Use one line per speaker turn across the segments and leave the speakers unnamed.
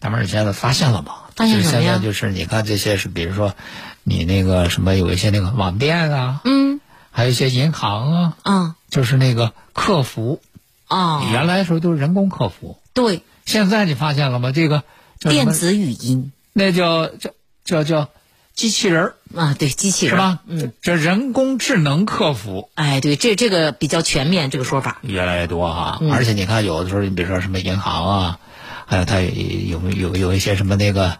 大妹儿，你现在发现了吗？
发现什么呀？
就是现在就是你看这些是，比如说你那个什么，有一些那个网店啊，
嗯。
还有一些银行啊，
啊
就是那个客服，
啊，
原来的时候都是人工客服，
对，
现在你发现了吗？这个叫
电子语音。
那叫叫叫叫机器人儿。
啊，对，机器人
是吧？
嗯，
这人工智能客服。
哎，对，这这个比较全面，这个说法。
越来越多哈、
嗯。
而且你看，有的时候你比如说什么银行啊，还有它有有有一些什么那个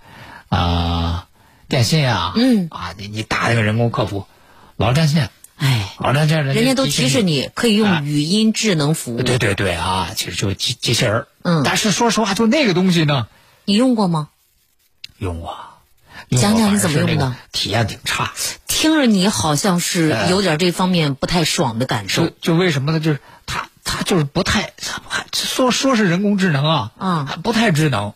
啊、电信啊，
嗯
啊，你你打那个人工客服，老占线，
哎，
老占线，
人家都提示你可以用语音智能服务。
对对对啊，其实就是机机器人儿
嗯
但是说实话，就那个东西呢，
你用过吗？
用过，用过
讲讲你怎么用的
体验挺差。
听着你好像是
哎
有点这方面不太爽的感受
就。就为什么呢？就是它它就是不太，说说是人工智能啊，
啊
还不太智能。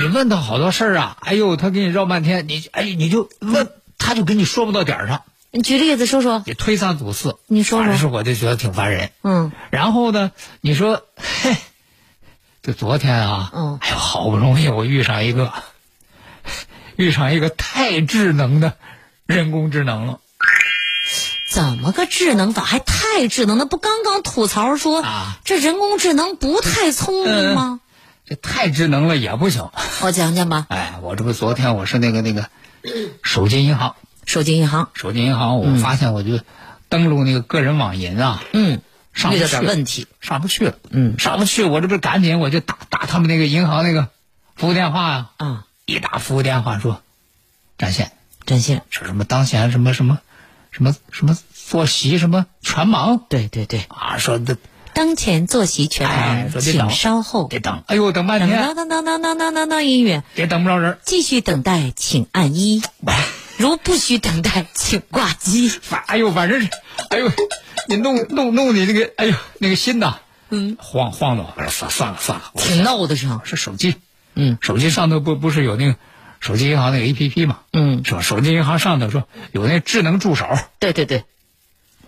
你问他好多事儿啊，哎呦，他给你绕半天，你哎你就问，他就跟你说不到点儿上，
你举例子说说。
你推三阻四。
你说说
反正是我就觉得挺烦人。
嗯
然后呢，你说，嘿，就昨天啊，
嗯
哎呦，好不容易我遇上一个，遇上一个太智能的人工智能了。
怎么个智能法？还太智能？那不刚刚吐槽说、
啊。
这人工智能不太聪明吗？
这太智能了也不行。
我讲讲吧。
哎，我这不昨天我是那个那个手机银行，
手机银行，
手机银行，我发现我就登录那个个人网银啊，
嗯，
上不去
点问题，
上不去了，
嗯。
上不去，我这不是赶紧我就打打他们那个银行那个服务电话呀、
啊，
一打服务电话说占线，
占线，
说什么当前什么什么什么什么坐席什么全盲
对对对，
啊，说的
当前坐席全
哎
盲，请
说得等
稍后。
得等，哎呦等半
等
天
等等等等等等等音乐，
也等不着人，
继续等待，请按一。如不需等待，请挂机。
反哎呦反正是，哎呦你弄弄弄你那个哎呦那个心呐，
嗯，
晃晃的，我说算算了算了，我
挺闹的上。
是手机，
嗯
手机上头不不是有那个手机银行那个 A P P 嘛，
嗯，
是吧？手机银行上头说有那智能助手，
对对对，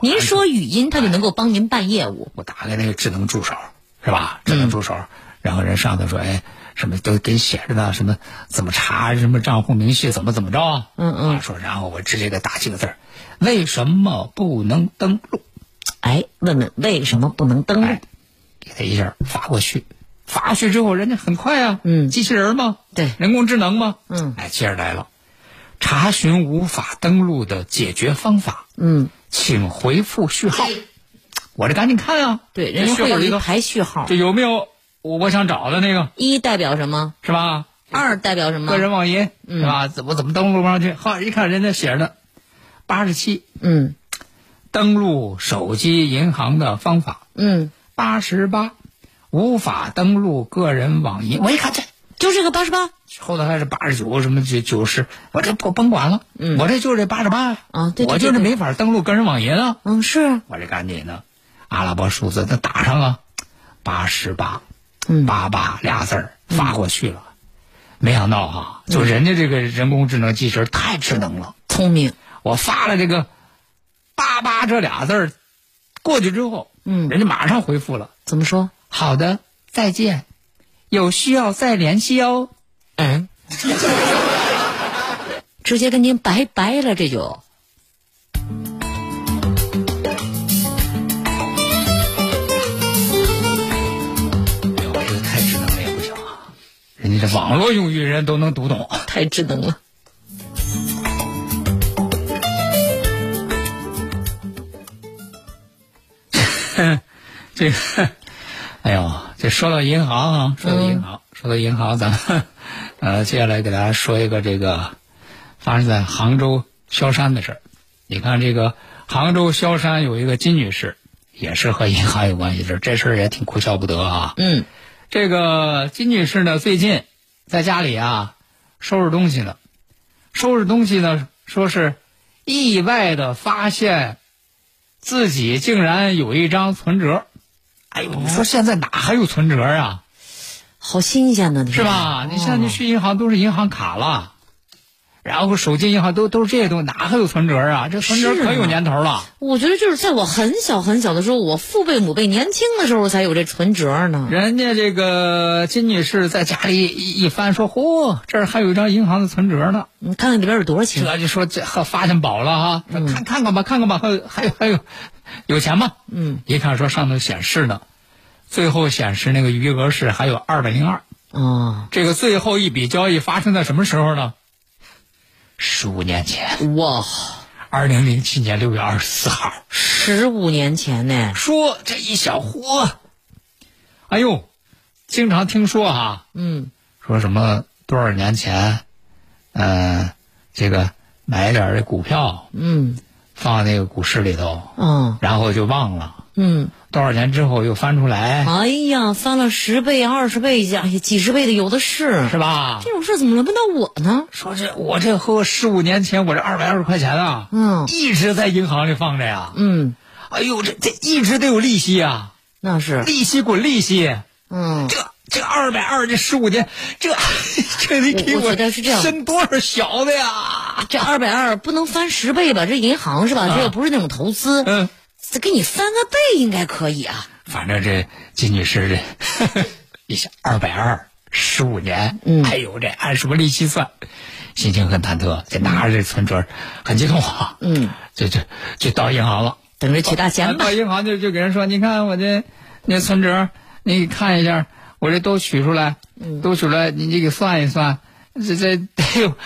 您说语音，他就能够帮您办业务。
我打开那个智能助手，是吧？智能助手，然后人上头说，哎，什么都给写着呢，什么怎么查什么账户明细，怎么怎么着啊？
嗯嗯
啊说然后我直接给打几个字儿为什么不能登录？
哎，问问为什么不能登录
哎？给他一下发过去，发过去之后，人家很快啊，
嗯
机器人嘛，
对。
人工智能吗，
嗯。
哎，接着来了，查询无法登录的解决方法，
嗯，
请回复序号。我这赶紧看啊，
对，人家会有一排序号。
这，有没有？我我想找的那个。
一代表什么？
是吧？
二代表什么？
个人网银
嗯。
是吧？怎么怎么登录不上去？后来一看人家写着呢，八十七。
嗯。
登录手机银行的方法，
嗯，
八十八。无法登录个人网银。我一看这
就这个八十八。
后头还是八十九什么九九十，我这不甭管了，
嗯。
我这就是这八十八。
啊对对
我就是没法登录个人网银啊，
嗯是，
我这赶紧的，阿拉伯数字它打上啊，八十八，
嗯。
八八俩字儿发过去了，没想到哈、就人家这个人工智能机器人太智能了，
聪明，
我发了这个八八这俩字儿过去之后，
嗯。
人家马上回复了，
怎么说？
好的，再见，有需要再联系哦。
嗯，直接跟您拜拜了，这就。
哎呦，这个太智能了也不行啊！人你这网络用语人都能读懂。
太智能了。
这个，哎呦，这说到银行啊，说到银行，说到银行，咱们 呃，接下来给大家说一个这个发生在杭州萧山的事儿。你看，这个杭州萧山有一个金女士，也是和银行有关系的，这事儿也挺哭笑不得啊。
嗯，
这个金女士呢，最近在家里啊收拾东西呢，收拾东西呢，说是意外的发现自己竟然有一张存折。哎呦，你说现在哪还有存折啊？
好新鲜呢，
是吧？你像你去银行都是银行卡了，然后手机银行都都是这些东西，哪还有存折啊？这存折可有年头了。
我觉得就是在我很小很小的时候，我父辈母辈年轻的时候才有这存折呢。
人家这个金女士在家里一一翻，说：“嚯，这儿还有一张银行的存折呢。
你看看里边有多少”钱？
这就说这呵发现宝了哈，说看看看吧，看看吧，还有还有还有有钱吗？
嗯，
一看说上头显示呢，最后显示那个余额是还有二百零二。
哦，
这个最后一笔交易发生在什么时候呢？十五年前，
哇，
二零零七年六月二十四号。
十五年前呢。
说这一小伙，哎呦，经常听说哈、
嗯，
说什么多少年前，嗯、这个买点儿这股票
嗯，
放那个股市里头，
嗯，
然后就忘了，
嗯，
多少钱之后又翻出来，
哎呀，翻了十倍、二十倍，呀，几十倍的有的是。
是吧？
这种事怎么轮不到我呢？
说这我这和十五年前我这二百二十块钱啊，
嗯
一直在银行里放着呀，
嗯，
哎呦，这这一直都有利息呀，
那是。
利息滚利息，
嗯，
这这二百二这十五年，这 这得给
我
生多少小的呀？
这二百二不能翻十倍吧？这银行是吧？这又不是那种投资，
嗯，
这给你翻个倍应该可以啊。
反正这金女士这一想二百二十五年，
嗯
哎呦，这按什么利息算？心情很忐忑，这拿着这存折很激动啊，
嗯，
就就就到银行了。
等着取大钱吧
到。银行就就给人说，你看我这那存折，你看一下，我这都取出来，
嗯
都取出来，你你给算一算，这这得有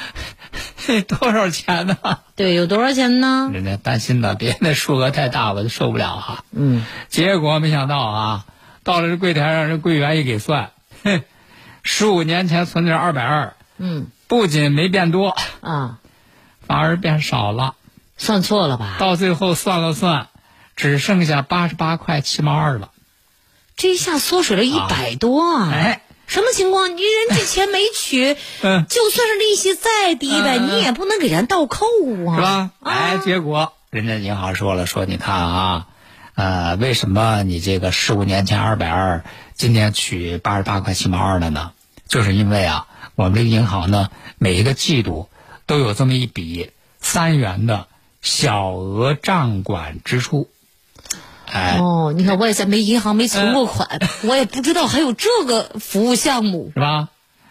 多少钱呢？
对，有多少钱呢？
人家担心呢，别那数额太大，我就受不了哈。
嗯，
结果没想到啊，到了这柜台上，这柜员一给算，哼，十五年前存的二百二，
嗯
不仅没变多，
啊，
反而变少了。
算错了吧？
到最后算了算，只剩下八十八块七毛二了。
这一下缩水了一百多啊！
哎，
什么情况？你人家钱没取，
嗯
就算是利息再低呗，你也不能给人倒扣啊，
是吧？
啊
哎，结果人家银行说了，说你看啊，呃，为什么你这个十五年前二百二，今年取八十八块七毛二了呢？就是因为啊，我们这个银行呢，每一个季度都有这么一笔三元的小额账管支出。哎，
哦，你看我也在没银行没存过款，我也不知道还有这个服务项目，
是吧？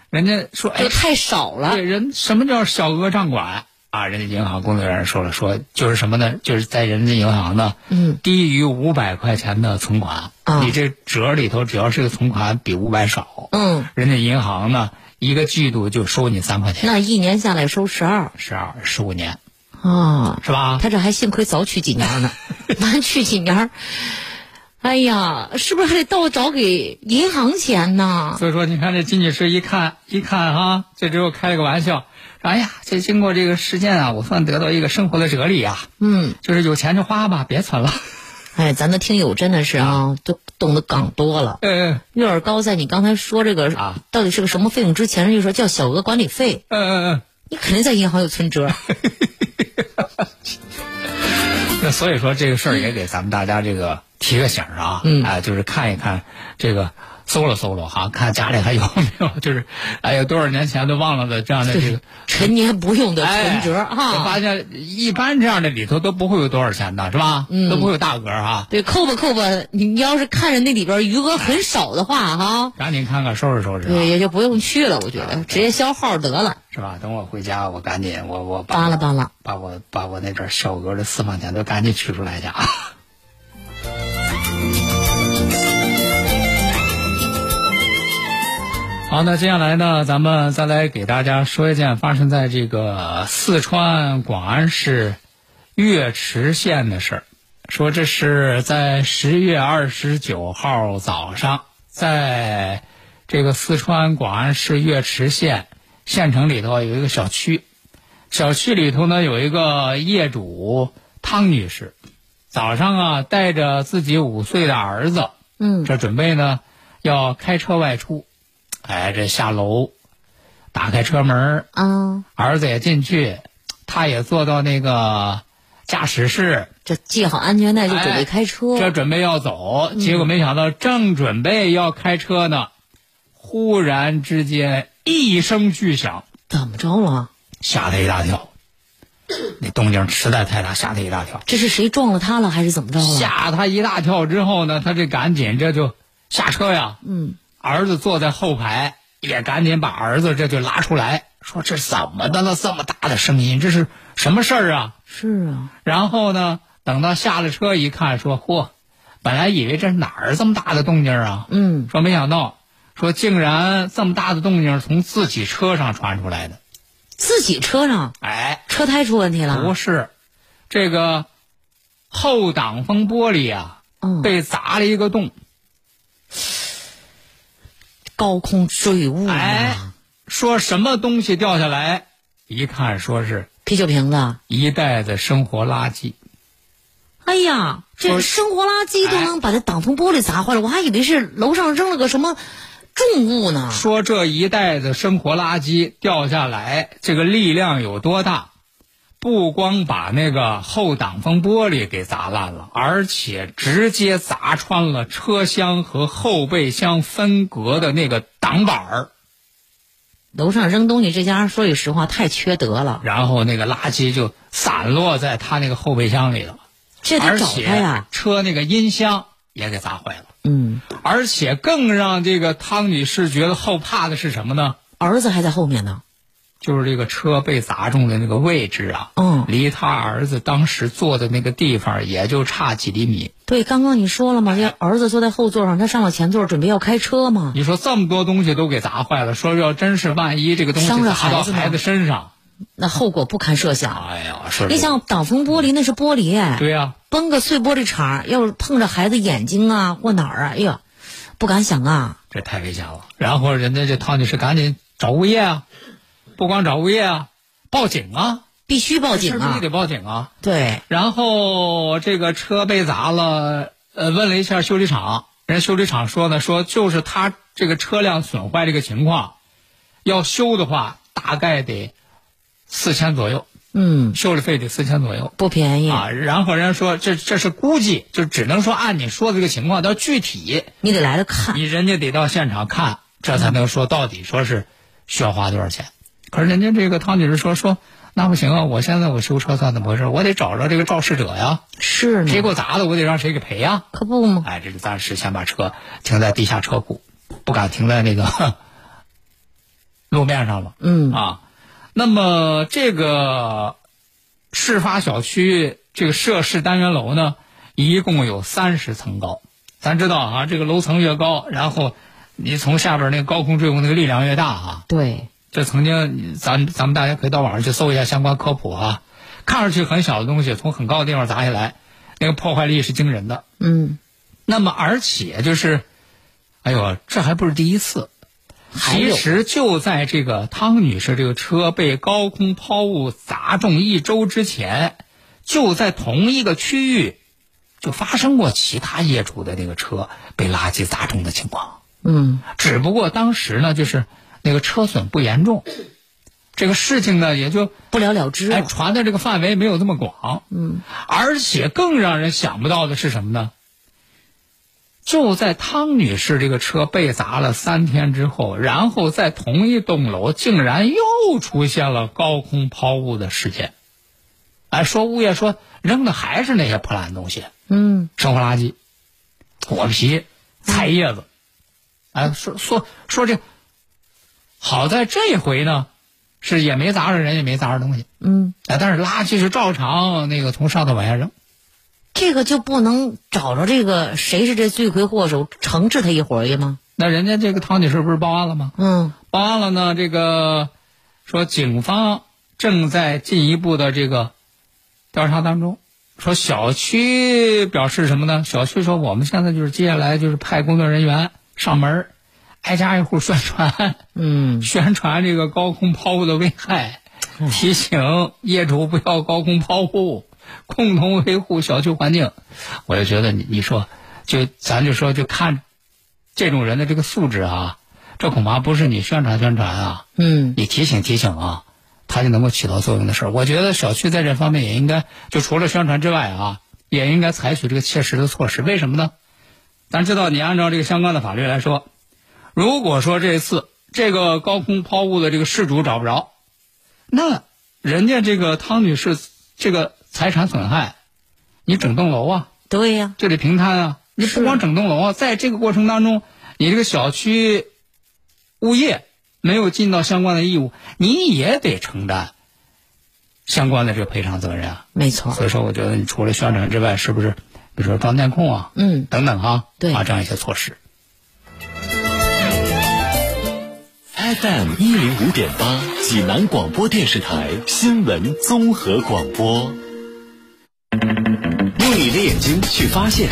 人家说，哎
这，太少了。
对，。人什么叫小额账管啊？人家银行工作人员说了，说就是什么呢？就是在人家银行呢，
嗯，
低于五百块钱的存款，
啊。
你这折里头只要是个存款比五百少，
嗯，
人家银行呢一个季度就收你三块钱，
那一年下来收十二。
十二十五年
啊，
是吧？
他这还幸亏早取几年呢，晚取几年，哎呀，是不是还得倒找给银行钱呢？
所以说，你看这金女士一看一看哈，这之后开了个玩笑，说哎呀，这经过这个事件啊，我算得到一个生活的哲理啊，
嗯，
就是有钱就花吧，别存了。
哎，咱的听友真的是啊，都懂得港多了。
嗯嗯
月儿高在你刚才说这个
啊
到底是个什么费用之前，人就说叫小额管理费，
嗯嗯嗯。
你肯定在银行有存折。
那所以说这个事儿也给咱们大家这个提个醒儿啊，
嗯。
哎，就是看一看这个搜了搜了哈，看家里还有没有，就是哎呀多少年前都忘了的这样的这个
陈年不用的存折哈。
发现一般这样的里头都不会有多少钱的，是吧？
嗯
都不会有大额哈。
对，扣吧扣吧，你你要是看着那里边余额很少的话哈，
赶紧看看收拾收拾对，
也也就不用去了，我觉得直接消号得了，
是吧？等我回家，我赶紧我我
扒拉扒拉。
把我把我那点小额的私房钱都赶紧取出来去啊。好，那接下来呢，咱们再来给大家说一件发生在这个四川广安市岳池县的事儿。说这是在十月二十九号早上，在这个四川广安市岳池县县城里头有一个小区，小区里头呢有一个业主汤女士，早上啊带着自己五岁的儿子，
嗯
这准备呢要开车外出。哎，这下楼，打开车门儿，子也进去，他也坐到那个驾驶室，
这系好安全带就准备开车。
这准备要走，结果没想到正准备要开车呢，忽然之间一声巨响，
怎么着了？
吓他一大跳。那动静实在太大，吓他一大跳，
这是谁撞了他了，还是怎么着了？
吓他一大跳之后呢，他这赶紧这就下车呀，
嗯，
儿子坐在后排，也赶紧把儿子这就拉出来，说这怎么的了？这么大的声音，这是什么事儿啊？
是啊，
然后呢，等到下了车一看，说嚯，本来以为这是哪儿这么大的动静啊？
嗯，
说没想到，说竟然这么大的动静从自己车上传出来的。
自己车上
哎，
车胎出问题了。
不是，这个后挡风玻璃啊，
嗯，
被砸了一个洞。
高空坠物啊，
哎，说什么东西掉下来？一看，说是
啤酒瓶子。
一袋子生活垃圾。
哎呀，这
说
生活垃圾都能把这挡风玻璃砸坏了，我还以为是楼上扔了个什么重物呢。
说这一袋子生活垃圾掉下来，这个力量有多大？不光把那个后挡风玻璃给砸烂了，而且直接砸穿了车厢和后备箱分隔的那个挡板儿，
楼上扔东西这家说句实话太缺德了，
然后那个垃圾就散落在他那个后备箱里了，而
这得找他
且
呀。
车那个音箱也给砸坏了。
嗯，
而且更让这个汤女士觉得后怕的是什么呢？
儿子还在后面呢。
就是这个车被砸中的那个位置啊，
嗯
离他儿子当时坐的那个地方也就差几厘米。
对，刚刚你说了嘛，这儿子坐在后座上，他上了前座，准备要开车嘛。
你说这么多东西都给砸坏了，说要真是万一这个东西砸到
孩子
身上，
那后果不堪设想。
哎呀，是
你想挡风玻璃那是玻璃哎，
对呀、
崩个碎玻璃碴，要是碰着孩子眼睛啊或哪儿啊，哎呀，不敢想啊。
这太危险了。然后人家这汤女士赶紧找物业啊，不光找物业啊，报警啊，
必须报警啊
这事儿必须！得报警啊。
对，
然后这个车被砸了，呃，问了一下修理厂，人家修理厂说呢，说就是他这个车辆损坏这个情况，要修的话大概得四千左右，
嗯，
修理费得四千左右
不便宜，
啊。然后人家说这这是估计，就只能说按你说的这个情况，到具体
你得来了看。
你人家得到现场看，这才能说到底说是需要花多少钱。可是人家这个汤女士说说那不行啊，我现在我修车算怎么回事？我得找着这个肇事者呀。
是，
谁给我砸的，我得让谁给赔呀、
可不吗？
哎，这就暂时先把车停在地下车库，不敢停在那个 路面上了
嗯，
啊。那么这个事发小区这个涉事单元楼呢，一共有三十层高。咱知道啊，这个楼层越高，然后你从下边那个高空坠物那个力量越大啊。
对，
这曾经咱咱们大家可以到网上去搜一下相关科普啊，看上去很小的东西从很高的地方砸下来，那个破坏力是惊人的。
嗯，
那么，而且就是，哎呦，这还不是第一次。其实就在这个汤女士这个车被高空抛物砸中一周之前，就在同一个区域，就发生过其他业主的那个车被垃圾砸中的情况。
嗯，
只不过当时呢，就是那个车损不严重，这个事情呢也就
不了了之
哎
了。
传的这个范围没有这么广。
嗯，
而且更让人想不到的是什么呢？就在汤女士这个车被砸了三天之后，然后在同一栋楼竟然又出现了高空抛物的事件。哎，说物业说扔的还是那些破烂东西，
嗯，
生活垃圾、果皮、菜叶子。哎，说说说这，好在这回呢，是也没砸着人，也没砸着东西。
嗯，
哎，但是垃圾是照常那个从上头往下扔。
这个就不能找着这个谁是这罪魁祸首，惩治他一回儿吗？
那人家这个汤女士不是报案了吗？
嗯
报案了呢，这个说警方正在进一步的这个调查当中。说小区表示什么呢？小区说我们现在就是接下来就是派工作人员上门儿，挨家挨户宣传，
嗯
宣传这个高空抛物的危害，提醒业主不要高空抛物，共同维护小区环境。我就觉得你你说，就咱就说就看这种人的这个素质啊，这恐怕不是你宣传宣传啊，
嗯
你提醒提醒啊，他就能够起到作用的事儿。我觉得小区在这方面也应该，就除了宣传之外啊，也应该采取这个切实的措施。为什么呢？咱知道，你按照这个相关的法律来说，如果说这次这个高空抛物的这个事主找不着，那人家这个汤女士这个财产损害，你整栋楼啊，
对呀、
就得平摊啊！你不光整栋楼啊，在这个过程当中，你这个小区物业没有尽到相关的义务，你也得承担相关的这个赔偿责任啊。
没错。
所以说，我觉得你除了宣传之外，是不是比如说装监控啊，
嗯
等等啊，
对
啊这样一些措施。
FM 一零五点八，济南广播电视台新闻综合广播。
用你的眼睛去发现，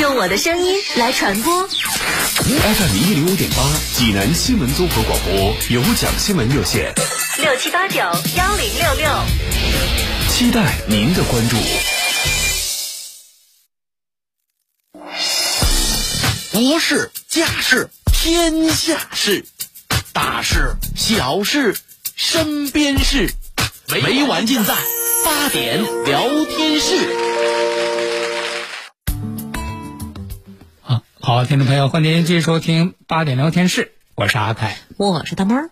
用我的声音来传播。
FM 一零五点八，济南新闻综合广播有奖新闻热线，
六七八九幺零六六。
期待您的关注。
国事、家事、天下事，大事、小事、身边事，没完尽在八点聊天室。
啊，好，听众朋友，欢迎您继续收听八点聊天室，我是阿凯。
我是大猫儿。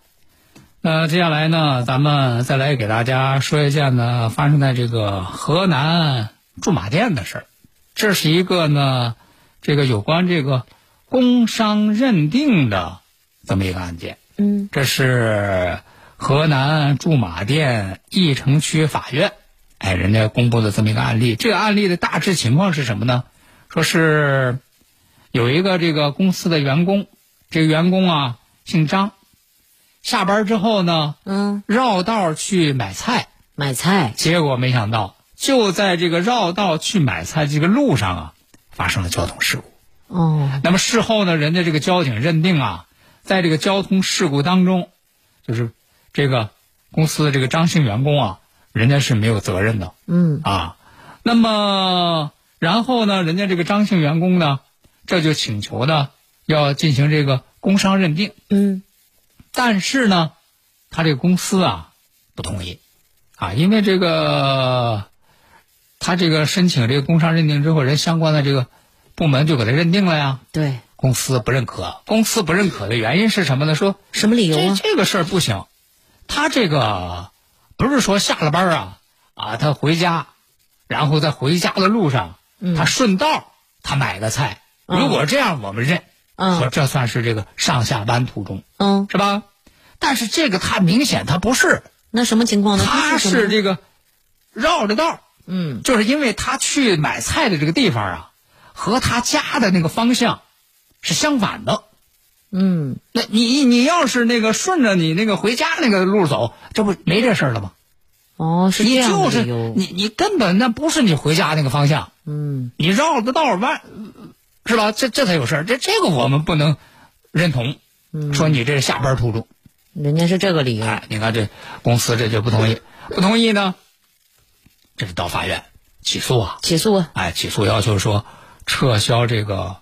那接下来呢，咱们再来给大家说一件呢发生在这个河南驻马店的事儿。这是一个呢，这个有关这个工伤认定的这么一个案件。
嗯
这是河南驻马店驿城区法院，哎，人家公布的这么一个案例。这个案例的大致情况是什么呢？说是有一个这个公司的员工，这个员工啊姓张，下班之后呢
嗯，
绕道去买菜，
买菜。
结果没想到就在这个绕道去买菜这个路上啊，发生了交通事故。
哦，
那么事后呢，人家这个交警认定啊，在这个交通事故当中，就是这个公司的这个张姓员工啊，人家是没有责任的。
嗯。
啊。那么然后呢，人家这个张姓员工呢，这就请求呢要进行这个工伤认定，
嗯。
但是呢，他这个公司啊不同意。啊，因为这个他这个申请这个工伤认定之后，人相关的这个部门就给他认定了呀。
对，
公司不认可，公司不认可的原因是什么呢？说
什么理由
这
啊？
这个事儿不行，他这个不是说下了班啊啊，他回家，然后在回家的路上，他顺道他买个菜，
嗯。
如果这样我们认，
嗯。
说这算是这个上下班途中
嗯，
是吧？但是这个他明显他不是，
那什么情况呢？
他
是
这个绕着道就是因为他去买菜的这个地方啊，和他家的那个方向是相反的。
嗯
那你你要是那个顺着你那个回家那个路走，这不没这事儿了吗？
哦，是
你
这样
就是
的理由。
你你根本那不是你回家那个方向，
嗯
你绕着道儿弯，是吧？这这才有事儿。这这个我们不能认同，
嗯，
说你这是下班途中。
人家是这个理由。
哎，你看这公司这就不同意，不同意呢，这是到法院起诉啊，
起诉啊。
哎，起诉要求说撤销这个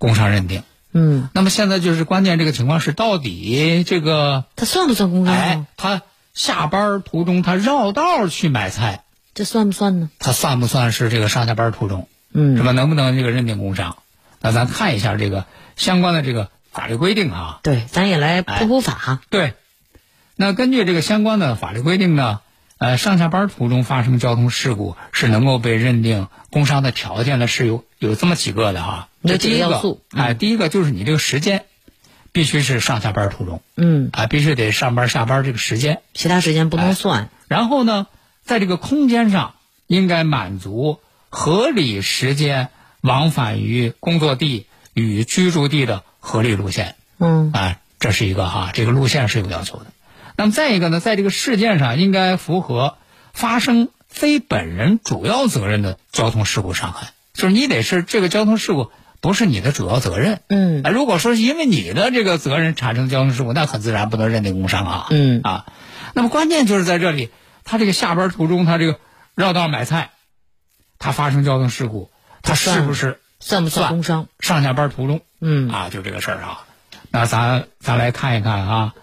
工伤认定。
嗯，
那么现在就是关键这个情况是，到底这个
他算不算工伤
哎
啊？，
他下班途中他绕道去买菜，
这算不算呢？
他算不算是这个上下班途中？
嗯
是吧？能不能这个认定工伤？那咱看一下这个相关的这个法律规定啊。
对，咱也来普普法。
对，那根据这个相关的法律规定呢，呃，上下班途中发生交通事故是能够被认定工伤的条件呢是有有这么几个的哈。这第一
要素
哎，第一个就是你这个时间必须是上下班途中
嗯，
啊，必须得上班下班这个时间。
其他时间不能算。
然后呢，在这个空间上应该满足合理时间往返于工作地与居住地的合理路线。
嗯
啊，这是一个哈，这个路线是有要求的。那么再一个呢，在这个事件上应该符合发生非本人主要责任的交通事故伤害，就是你得是这个交通事故不是你的主要责任。
嗯
啊，如果说是因为你的这个责任产生交通事故，那很自然不能认定工伤啊。
嗯
啊，那么关键就是在这里，他这个下班途中，他这个绕道买菜，他发生交通事故，他是不是
算不算工伤？
上下班途中？
嗯
啊，就这个事儿啊。那咱咱来看一看啊，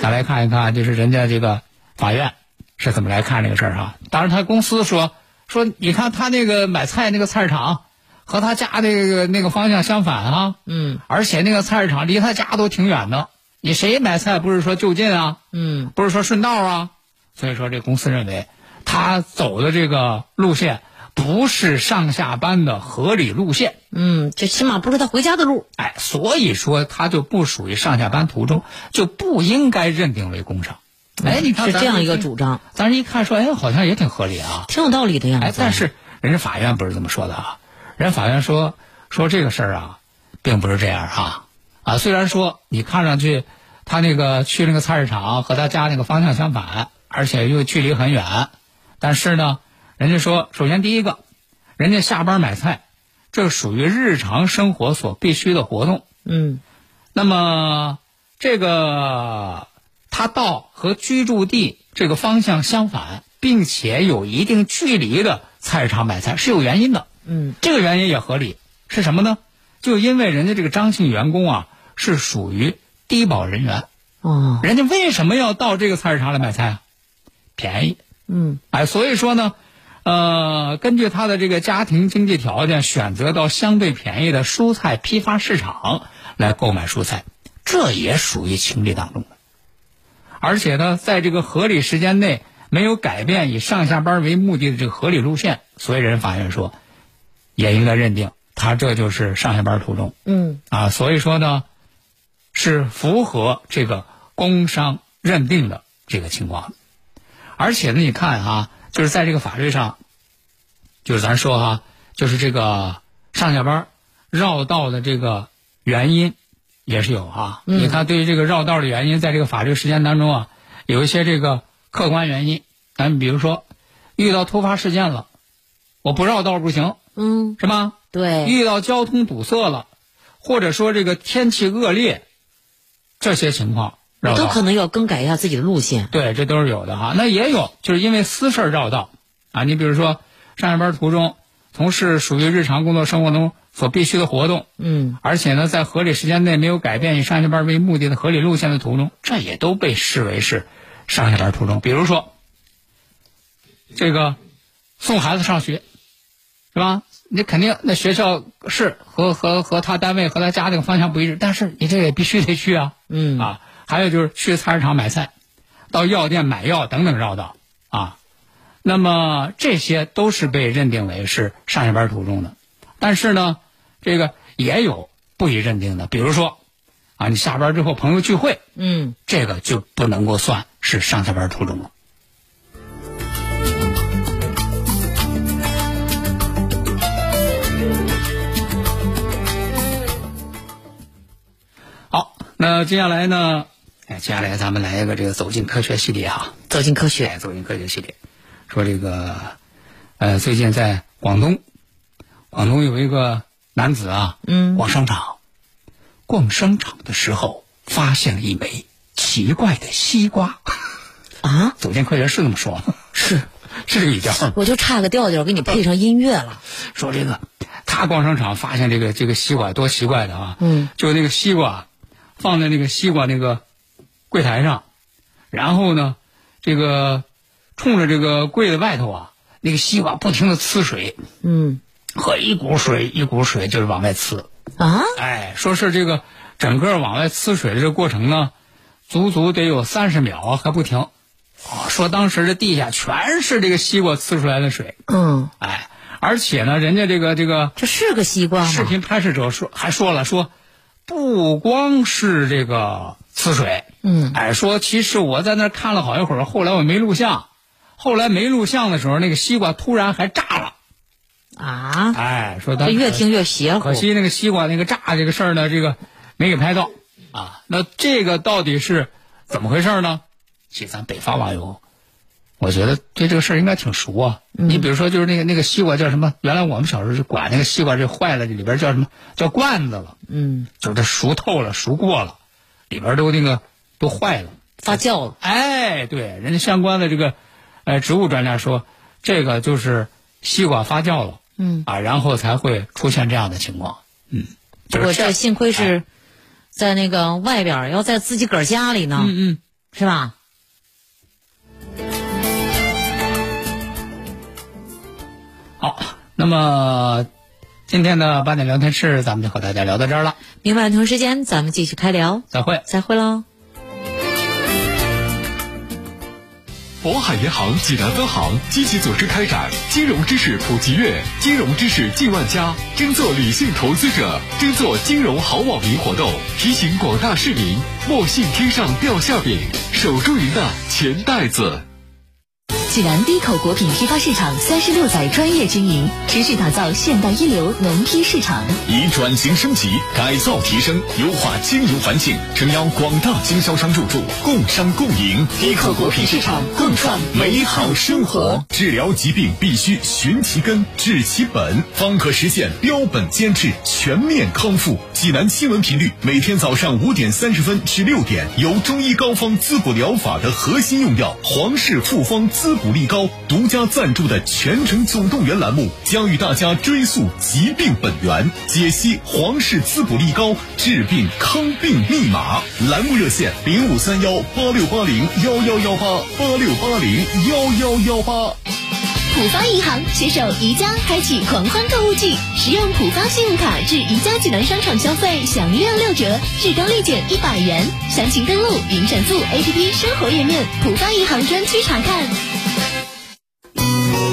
咱来看一看，就是人家这个法院是怎么来看这个事儿啊。当然，他公司说说，你看他那个买菜那个菜市场和他家那个那个方向相反啊，
嗯
而且那个菜市场离他家都挺远的。你谁买菜不是说就近啊？
嗯
不是说顺道啊？所以说，这公司认为他走的这个路线不是上下班的合理路线。
嗯，这起码不是他回家的路。
哎，所以说他就不属于上下班途中，就不应该认定为工伤。哎，你看
是这样一个主张，
咱这一看说，哎，好像也挺合理啊。
挺有道理的样子。
哎，但是人家法院不是这么说的啊，人家法院说说这个事儿啊，并不是这样啊啊，虽然说你看上去他那个去那个菜市场和他家那个方向相反，而且又距离很远，但是呢，人家说，首先第一个，人家下班买菜，这属于日常生活所必须的活动。
嗯
那么这个他到和居住地这个方向相反，并且有一定距离的菜市场买菜是有原因的。
嗯
这个原因也合理，是什么呢？就因为人家这个张姓员工啊是属于低保人员，
哦
人家为什么要到这个菜市场来买菜啊？便宜，
嗯
哎，所以说呢，呃，根据他的这个家庭经济条件，选择到相对便宜的蔬菜批发市场来购买蔬菜，这也属于情理当中的。而且呢，在这个合理时间内没有改变以上下班为目的的这个合理路线，所以人法院说，也应该认定他这就是上下班途中
嗯
啊。所以说呢，是符合这个工伤认定的这个情况。而且呢，你看啊，就是在这个法律上，就是咱说哈、就是这个上下班绕道的这个原因也是有啊。你看，对于这个绕道的原因，在这个法律实践当中啊，有一些这个客观原因。咱比如说，遇到突发事件了，我不绕道不行，
嗯，
是吧？
对，
遇到交通堵塞了，或者说这个天气恶劣，这些情况
都可能要更改一下自己的路线。
对，这都是有的哈。那也有，就是因为私事儿绕道啊。你比如说，上下班途中从事属于日常工作生活中所必须的活动，
嗯
而且呢，在合理时间内没有改变以上下班为目的的合理路线的途中，这也都被视为是上下班途中。比如说，这个送孩子上学，是吧？你肯定那学校是和和和他单位和他家那个方向不一致，但是你这也必须得去啊。
嗯
啊，还有就是去菜市场买菜，到药店买药等等绕道啊。那么这些都是被认定为是上下班途中的，但是呢，这个也有不予认定的，比如说啊，你下班之后朋友聚会，
嗯
这个就不能够算是上下班途中了。好，那接下来呢？哎，接下来咱们来一个这个走进科学系列哈。
走进科学。
哎，走进科学系列，说这个，呃，最近在广东，广东有一个男子啊，
嗯
逛商场，逛商场的时候发现了一枚奇怪的西瓜。
啊，
走进科学是这么说吗？是，是这个语调。
我就差个调调给你配上音乐了。
说这个，他逛商场发现这个这个西瓜多奇怪的啊！
嗯，
就那个西瓜放在那个西瓜那个柜台上，然后呢，这个冲着这个柜子外头啊，那个西瓜不停的呲水，
嗯
喝一股水一股水就是往外呲。
啊，
哎，说是这个整个往外呲水的这个过程呢，足足得有三十秒啊，还不停。哦，说当时这地下全是这个西瓜呲出来的水，
嗯，
哎，而且呢，人家这个这个
这是个西瓜吗？
视频拍摄者说还说了说，不光是这个呲水，
嗯
哎，说其实我在那儿看了好一会儿，后来我没录像，后来没录像的时候，那个西瓜突然还炸了，
啊，
哎，说他
越听越邪乎
可。惜那个西瓜那个炸这个事儿呢，这个没给拍到啊。那这个到底是怎么回事呢？其实咱北方网友，我觉得对这个事儿应该挺熟啊。你比如说，就是那个那个西瓜叫什么？原来我们小时候是管那个西瓜这坏了，里边叫什么叫罐子了？
嗯，
就是它熟透了、熟过了，里边都那个都坏了。
发酵了。
哎，对，人家相关的这个呃植物专家说，这个就是西瓜发酵了，
嗯
啊，然后才会出现这样的情况。嗯，
不过这幸亏是在那个外边儿，要在自己个儿家里呢，
嗯嗯。
是吧？
好，那么今天的八点聊天室，咱们就和大家聊到这儿了，
明晚同时间咱们继续开聊，
再会。
再会喽。
渤海银行济南分行积极组织开展金融知识普及月、金融知识进万家、争做理性投资者、争做金融好网民活动，提醒广大市民莫信天上掉馅饼，守住您的钱袋子。
济南低口果品批发市场三十六载专业经营，持续打造现代一流农批市场。
以转型升级、改造提升、优化经营环境，诚邀广大经销商入驻，共商共赢，低口果品市场共创美好生活。治疗疾病必须寻其根、治其本，方可实现标本兼治、全面康复。济南新闻频率每天早上五点三十分至六点，由中医膏方滋补疗法的核心用药皇氏复方滋补力高独家赞助的全程总动员栏目，将与大家追溯疾病本源，解析皇氏滋补力高治病康病密码。栏目热线零五三幺八六八零幺幺幺八八六八零幺幺幺八。
浦发银行携手宜家开启狂欢购物季，使用浦发信用卡至宜家济南商场消费享六六折，至高立减一百元。详情登录云闪付 APP 生活页面，浦发银行专区查看。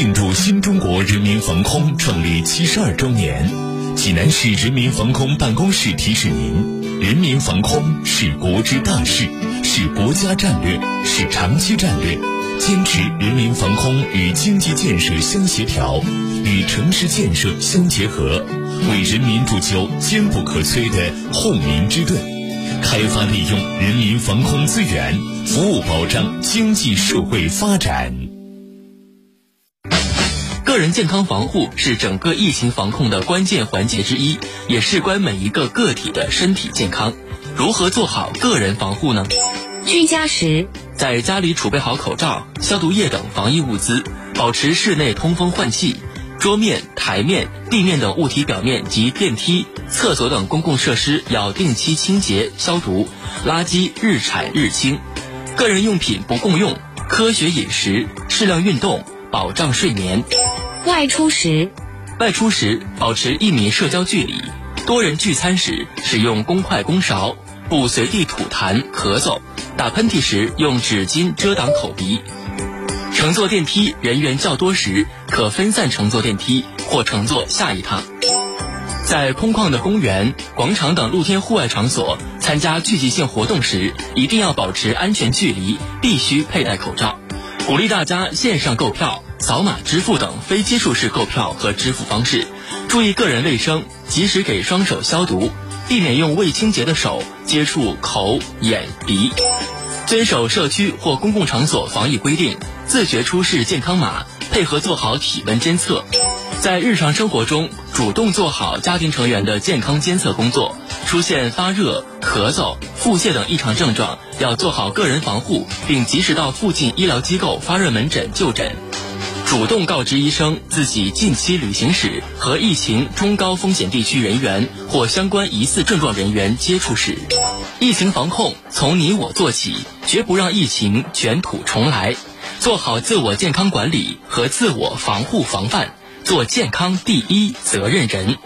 庆祝新中国人民防空创立七十二周年，济南市人民防空办公室提示您：人民防空是国之大事，是国家战略，是长期战略。坚持人民防空与经济建设相协调，与城市建设相结合，为人民铸就坚不可摧的护民之盾，开发利用人民防空资源，服务保障经济社会发展。
个人健康防护是整个疫情防控的关键环节之一，也事关每一个个体的身体健康。如何做好个人防护呢？
居家时，
在家里储备好口罩、消毒液等防疫物资，保持室内通风换气。桌面、台面、地面等物体表面及电梯、厕所等公共设施要定期清洁消毒，垃圾日产日清。个人用品不共用，科学饮食，适量运动，保障睡眠。
外出时，
外出时保持一米社交距离，多人聚餐时使用公筷公勺，不随地吐痰、咳嗽，打喷嚏时用纸巾遮挡口鼻。乘坐电梯人员较多时，可分散乘坐电梯或乘坐下一趟。在空旷的公园、广场等露天户外场所参加聚集性活动时，一定要保持安全距离，必须佩戴口罩。鼓励大家线上购票、扫码支付等非接触式购票和支付方式，注意个人卫生，及时给双手消毒，避免用未清洁的手接触口、眼、鼻。遵守社区或公共场所防疫规定，自觉出示健康码，配合做好体温监测。在日常生活中，主动做好家庭成员的健康监测工作。出现发热、咳嗽、腹泻等异常症状，要做好个人防护，并及时到附近医疗机构发热门诊就诊。主动告知医生自己近期旅行史和疫情中高风险地区人员或相关疑似症状人员接触史。疫情防控从你我做起，绝不让疫情卷土重来。做好自我健康管理和自我防护防范，做健康第一责任人。